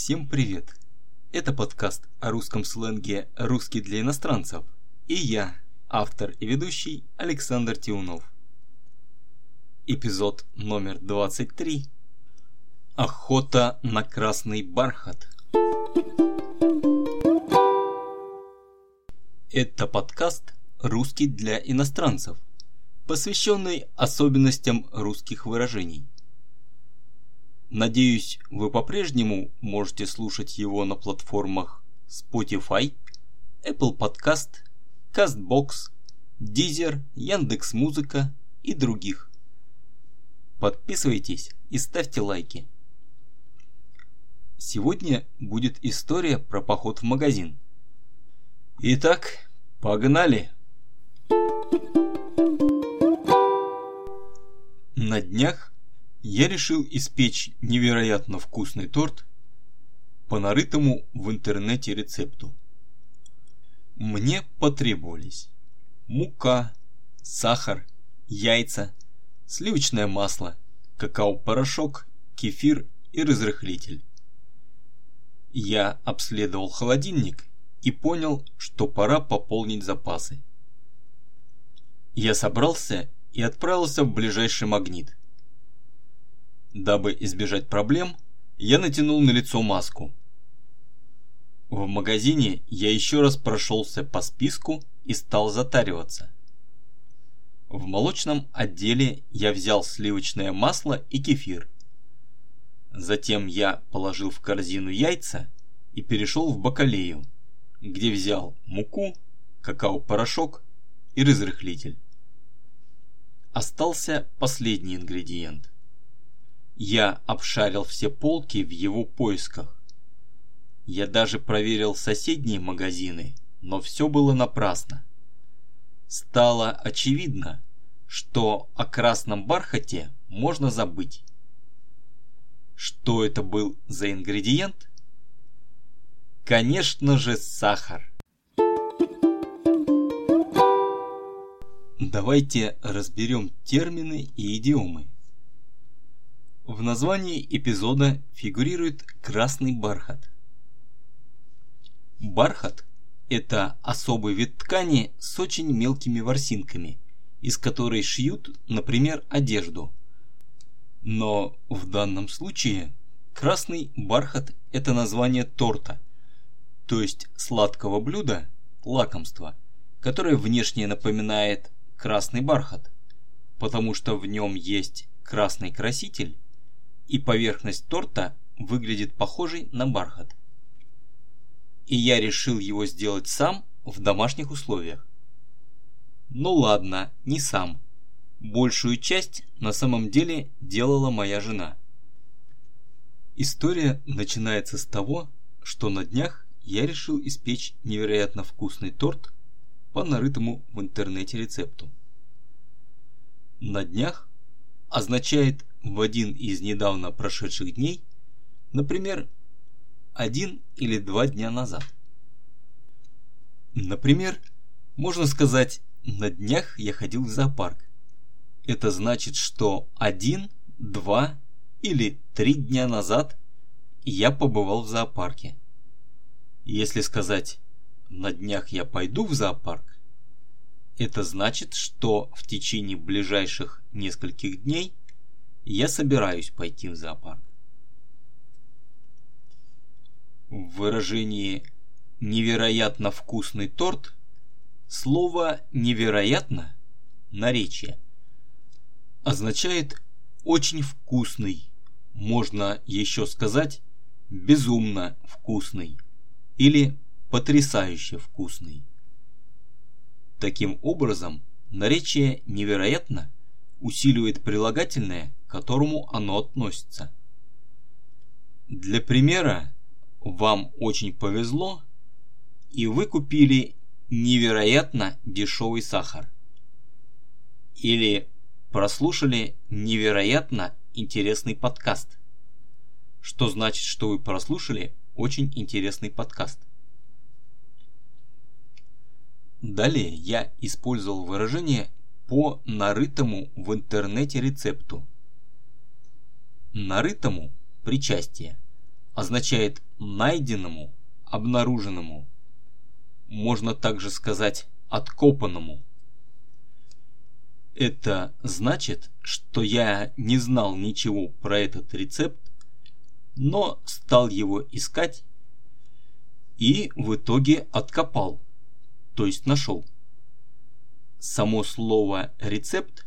Всем привет! Это подкаст о русском сленге «Русский для иностранцев» и я, автор и ведущий Александр Тиунов. Эпизод номер 23. Охота на красный бархат. Это подкаст «Русский для иностранцев», посвященный особенностям русских выражений – Надеюсь, вы по-прежнему можете слушать его на платформах Spotify, Apple Podcast, CastBox, Deezer, Яндекс.Музыка и других. Подписывайтесь и ставьте лайки. Сегодня будет история про поход в магазин. Итак, погнали! На днях я решил испечь невероятно вкусный торт по нарытому в интернете рецепту. Мне потребовались мука, сахар, яйца, сливочное масло, какао-порошок, кефир и разрыхлитель. Я обследовал холодильник и понял, что пора пополнить запасы. Я собрался и отправился в ближайший магнит. Дабы избежать проблем, я натянул на лицо маску. В магазине я еще раз прошелся по списку и стал затариваться. В молочном отделе я взял сливочное масло и кефир. Затем я положил в корзину яйца и перешел в бакалею, где взял муку, какао-порошок и разрыхлитель. Остался последний ингредиент – я обшарил все полки в его поисках. Я даже проверил соседние магазины, но все было напрасно. Стало очевидно, что о красном бархате можно забыть. Что это был за ингредиент? Конечно же сахар. Давайте разберем термины и идиомы. В названии эпизода фигурирует красный бархат. Бархат – это особый вид ткани с очень мелкими ворсинками, из которой шьют, например, одежду. Но в данном случае красный бархат – это название торта, то есть сладкого блюда, лакомства, которое внешне напоминает красный бархат, потому что в нем есть красный краситель и поверхность торта выглядит похожей на бархат. И я решил его сделать сам в домашних условиях. Ну ладно, не сам. Большую часть на самом деле делала моя жена. История начинается с того, что на днях я решил испечь невероятно вкусный торт по нарытому в интернете рецепту. На днях означает в один из недавно прошедших дней, например, один или два дня назад. Например, можно сказать, на днях я ходил в зоопарк. Это значит, что один, два или три дня назад я побывал в зоопарке. Если сказать «на днях я пойду в зоопарк», это значит, что в течение ближайших нескольких дней я собираюсь пойти в зоопарк. В выражении «невероятно вкусный торт» слово «невероятно» наречие означает «очень вкусный», можно еще сказать «безумно вкусный» или «потрясающе вкусный». Таким образом, наречие «невероятно» усиливает прилагательное к которому оно относится. Для примера, вам очень повезло, и вы купили невероятно дешевый сахар. Или прослушали невероятно интересный подкаст. Что значит, что вы прослушали очень интересный подкаст. Далее я использовал выражение по нарытому в интернете рецепту – Нарытому – причастие, означает найденному, обнаруженному. Можно также сказать откопанному. Это значит, что я не знал ничего про этот рецепт, но стал его искать и в итоге откопал, то есть нашел. Само слово «рецепт»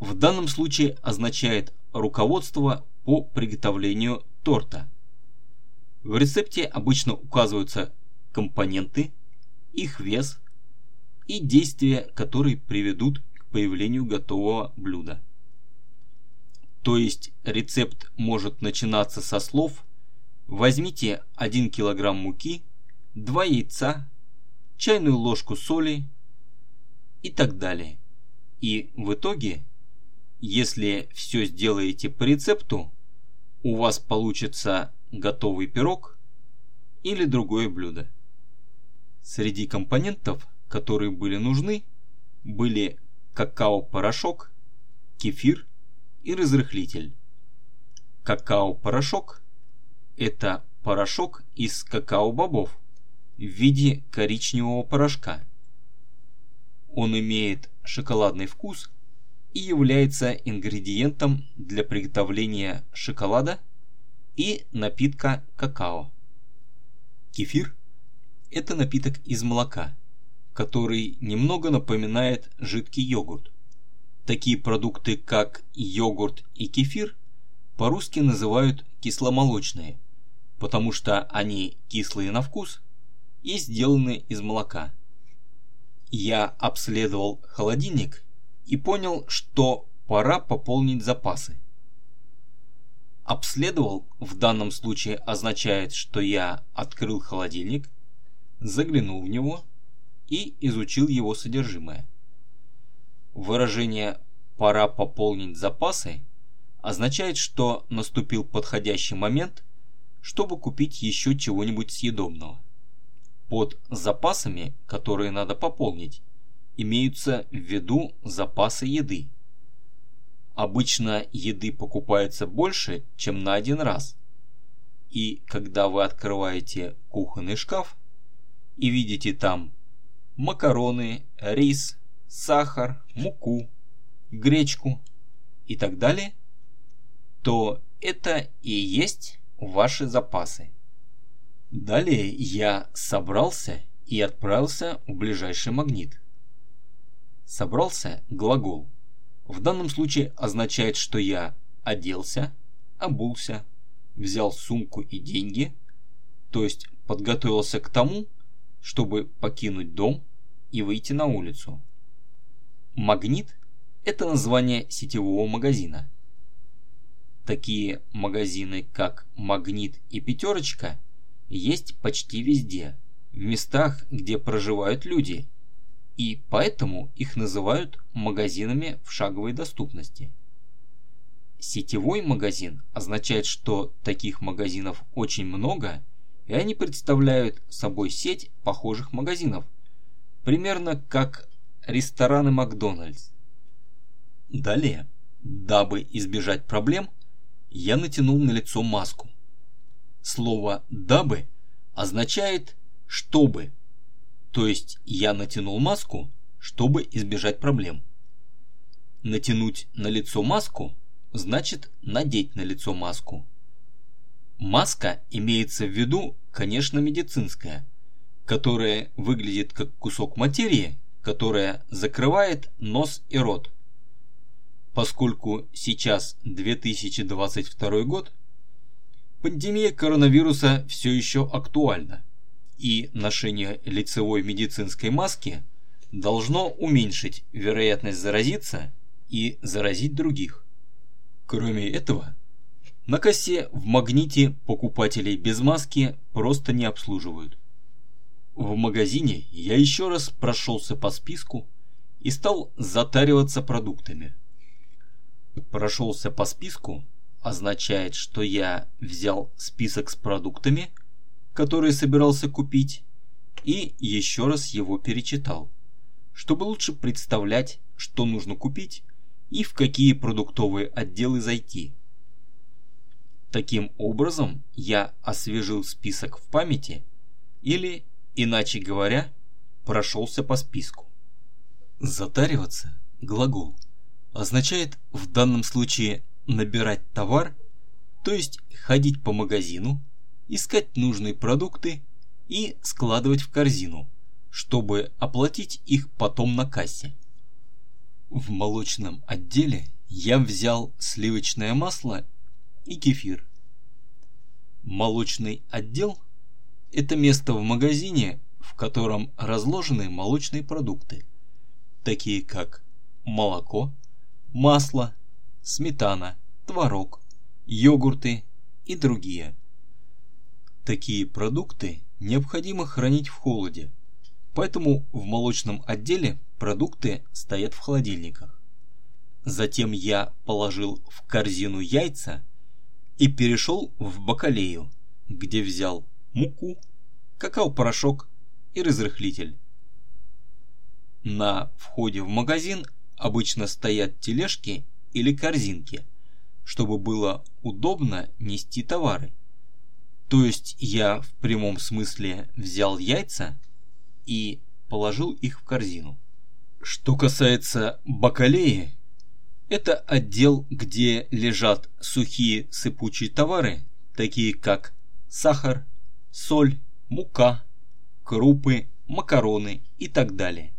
в данном случае означает руководство по приготовлению торта. В рецепте обычно указываются компоненты, их вес и действия, которые приведут к появлению готового блюда. То есть рецепт может начинаться со слов «Возьмите 1 кг муки, 2 яйца, чайную ложку соли и так далее. И в итоге, если все сделаете по рецепту, у вас получится готовый пирог или другое блюдо. Среди компонентов, которые были нужны, были какао-порошок, кефир и разрыхлитель. Какао-порошок – это порошок из какао-бобов в виде коричневого порошка. Он имеет шоколадный вкус и является ингредиентом для приготовления шоколада и напитка какао. Кефир – это напиток из молока, который немного напоминает жидкий йогурт. Такие продукты, как йогурт и кефир, по-русски называют кисломолочные, потому что они кислые на вкус и сделаны из молока. Я обследовал холодильник и понял, что пора пополнить запасы. Обследовал в данном случае означает, что я открыл холодильник, заглянул в него и изучил его содержимое. Выражение «пора пополнить запасы» означает, что наступил подходящий момент, чтобы купить еще чего-нибудь съедобного. Под запасами, которые надо пополнить, имеются в виду запасы еды. Обычно еды покупается больше, чем на один раз. И когда вы открываете кухонный шкаф и видите там макароны, рис, сахар, муку, гречку и так далее, то это и есть ваши запасы. Далее я собрался и отправился в ближайший магнит. Собрался глагол. В данном случае означает, что я оделся, обулся, взял сумку и деньги, то есть подготовился к тому, чтобы покинуть дом и выйти на улицу. Магнит – это название сетевого магазина. Такие магазины, как Магнит и Пятерочка – есть почти везде, в местах, где проживают люди, и поэтому их называют магазинами в шаговой доступности. Сетевой магазин означает, что таких магазинов очень много, и они представляют собой сеть похожих магазинов, примерно как рестораны Макдональдс. Далее, дабы избежать проблем, я натянул на лицо маску. Слово «дабы» означает «чтобы», то есть я натянул маску, чтобы избежать проблем. Натянуть на лицо маску значит надеть на лицо маску. Маска имеется в виду, конечно, медицинская, которая выглядит как кусок материи, которая закрывает нос и рот. Поскольку сейчас 2022 год, Пандемия коронавируса все еще актуальна, и ношение лицевой медицинской маски должно уменьшить вероятность заразиться и заразить других. Кроме этого, на кассе в магните покупателей без маски просто не обслуживают. В магазине я еще раз прошелся по списку и стал затариваться продуктами. Прошелся по списку означает, что я взял список с продуктами, которые собирался купить, и еще раз его перечитал, чтобы лучше представлять, что нужно купить и в какие продуктовые отделы зайти. Таким образом, я освежил список в памяти или, иначе говоря, прошелся по списку. Затариваться – глагол. Означает в данном случае набирать товар, то есть ходить по магазину, искать нужные продукты и складывать в корзину, чтобы оплатить их потом на кассе. В молочном отделе я взял сливочное масло и кефир. Молочный отдел – это место в магазине, в котором разложены молочные продукты, такие как молоко, масло, сметана, творог, йогурты и другие. Такие продукты необходимо хранить в холоде, поэтому в молочном отделе продукты стоят в холодильниках. Затем я положил в корзину яйца и перешел в бакалею, где взял муку, какао-порошок и разрыхлитель. На входе в магазин обычно стоят тележки или корзинки, чтобы было удобно нести товары. То есть я в прямом смысле взял яйца и положил их в корзину. Что касается бакалеи, это отдел, где лежат сухие сыпучие товары, такие как сахар, соль, мука, крупы, макароны и так далее.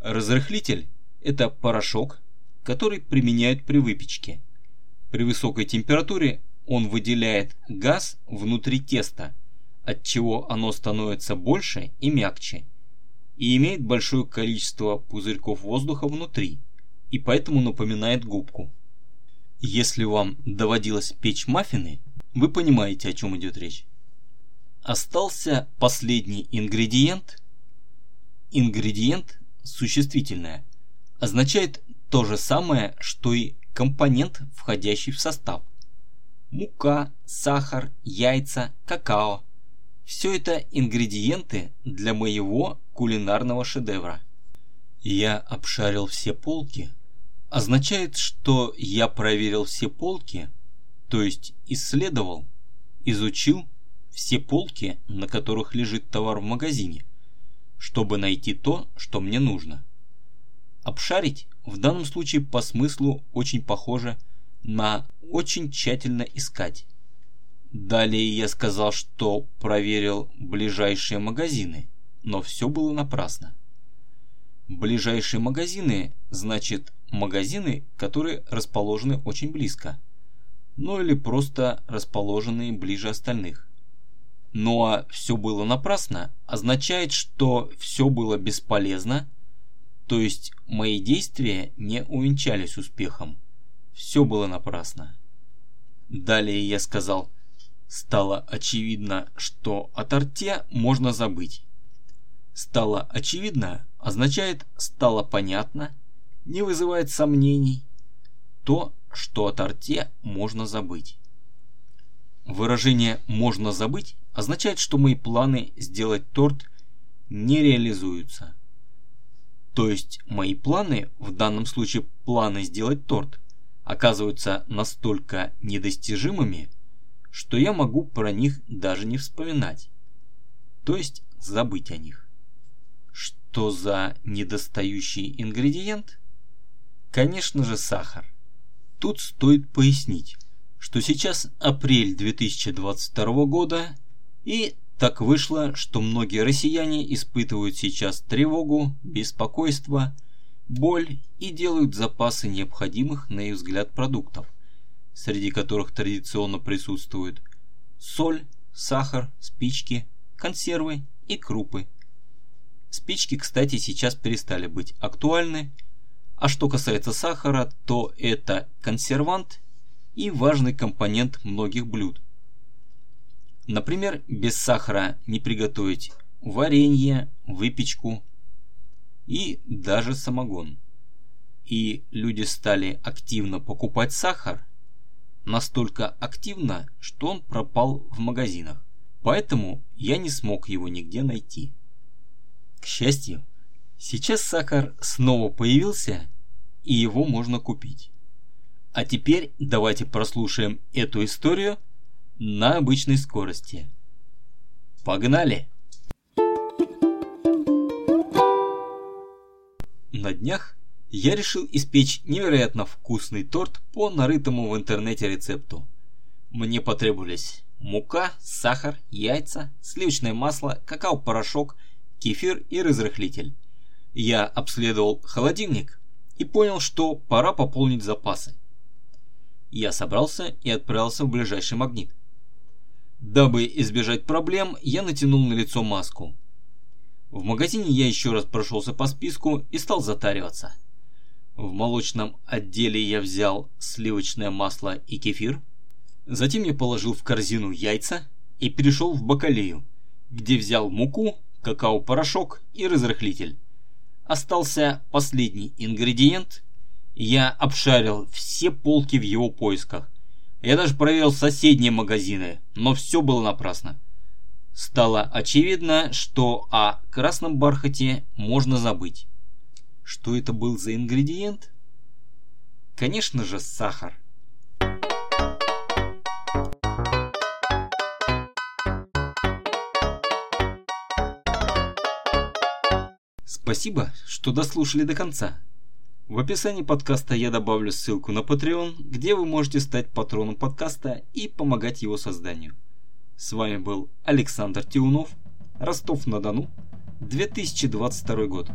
Разрыхлитель – это порошок, который применяют при выпечке. При высокой температуре он выделяет газ внутри теста, от чего оно становится больше и мягче, и имеет большое количество пузырьков воздуха внутри, и поэтому напоминает губку. Если вам доводилось печь маффины, вы понимаете, о чем идет речь. Остался последний ингредиент. Ингредиент существительное означает то же самое, что и компонент, входящий в состав. Мука, сахар, яйца, какао. Все это ингредиенты для моего кулинарного шедевра. Я обшарил все полки. Означает, что я проверил все полки, то есть исследовал, изучил все полки, на которых лежит товар в магазине, чтобы найти то, что мне нужно. Обшарить в данном случае по смыслу очень похоже на очень тщательно искать. Далее я сказал, что проверил ближайшие магазины, но все было напрасно. Ближайшие магазины значит магазины, которые расположены очень близко, ну или просто расположенные ближе остальных. Ну а все было напрасно означает, что все было бесполезно, то есть мои действия не увенчались успехом. Все было напрасно. Далее я сказал, стало очевидно, что о торте можно забыть. Стало очевидно означает стало понятно, не вызывает сомнений. То, что о торте можно забыть. Выражение «можно забыть» означает, что мои планы сделать торт не реализуются. То есть мои планы, в данном случае планы сделать торт, оказываются настолько недостижимыми, что я могу про них даже не вспоминать. То есть забыть о них. Что за недостающий ингредиент? Конечно же сахар. Тут стоит пояснить, что сейчас апрель 2022 года и так вышло, что многие россияне испытывают сейчас тревогу, беспокойство, боль и делают запасы необходимых, на их взгляд, продуктов, среди которых традиционно присутствуют соль, сахар, спички, консервы и крупы. Спички, кстати, сейчас перестали быть актуальны, а что касается сахара, то это консервант и важный компонент многих блюд – Например, без сахара не приготовить варенье, выпечку и даже самогон. И люди стали активно покупать сахар, настолько активно, что он пропал в магазинах. Поэтому я не смог его нигде найти. К счастью, сейчас сахар снова появился, и его можно купить. А теперь давайте прослушаем эту историю на обычной скорости. Погнали! На днях я решил испечь невероятно вкусный торт по нарытому в интернете рецепту. Мне потребовались мука, сахар, яйца, сливочное масло, какао-порошок, кефир и разрыхлитель. Я обследовал холодильник и понял, что пора пополнить запасы. Я собрался и отправился в ближайший магнит. Дабы избежать проблем, я натянул на лицо маску. В магазине я еще раз прошелся по списку и стал затариваться. В молочном отделе я взял сливочное масло и кефир. Затем я положил в корзину яйца и перешел в бакалею, где взял муку, какао-порошок и разрыхлитель. Остался последний ингредиент. Я обшарил все полки в его поисках. Я даже проверил соседние магазины, но все было напрасно. Стало очевидно, что о красном бархате можно забыть. Что это был за ингредиент? Конечно же, сахар. Спасибо, что дослушали до конца. В описании подкаста я добавлю ссылку на Patreon, где вы можете стать патроном подкаста и помогать его созданию. С вами был Александр Тиунов, Ростов-на-Дону, 2022 год.